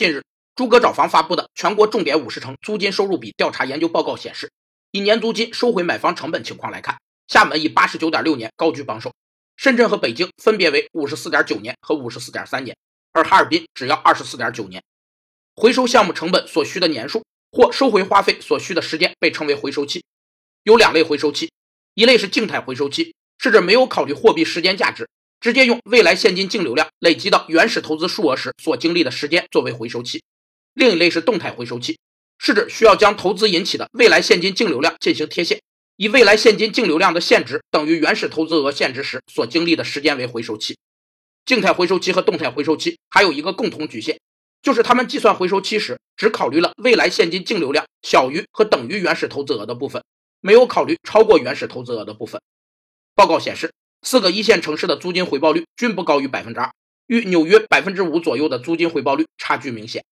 近日，诸葛找房发布的全国重点五十城租金收入比调查研究报告显示，以年租金收回买房成本情况来看，厦门以八十九点六年高居榜首，深圳和北京分别为五十四点九年和五十四点三年，而哈尔滨只要二十四点九年。回收项目成本所需的年数或收回花费所需的时间被称为回收期。有两类回收期，一类是静态回收期，是指没有考虑货币时间价值。直接用未来现金净流量累积到原始投资数额时所经历的时间作为回收期。另一类是动态回收期，是指需要将投资引起的未来现金净流量进行贴现，以未来现金净流量的现值等于原始投资额现值时所经历的时间为回收期。静态回收期和动态回收期还有一个共同局限，就是他们计算回收期时只考虑了未来现金净流量小于和等于原始投资额的部分，没有考虑超过原始投资额的部分。报告显示。四个一线城市的租金回报率均不高于百分之二，与纽约百分之五左右的租金回报率差距明显。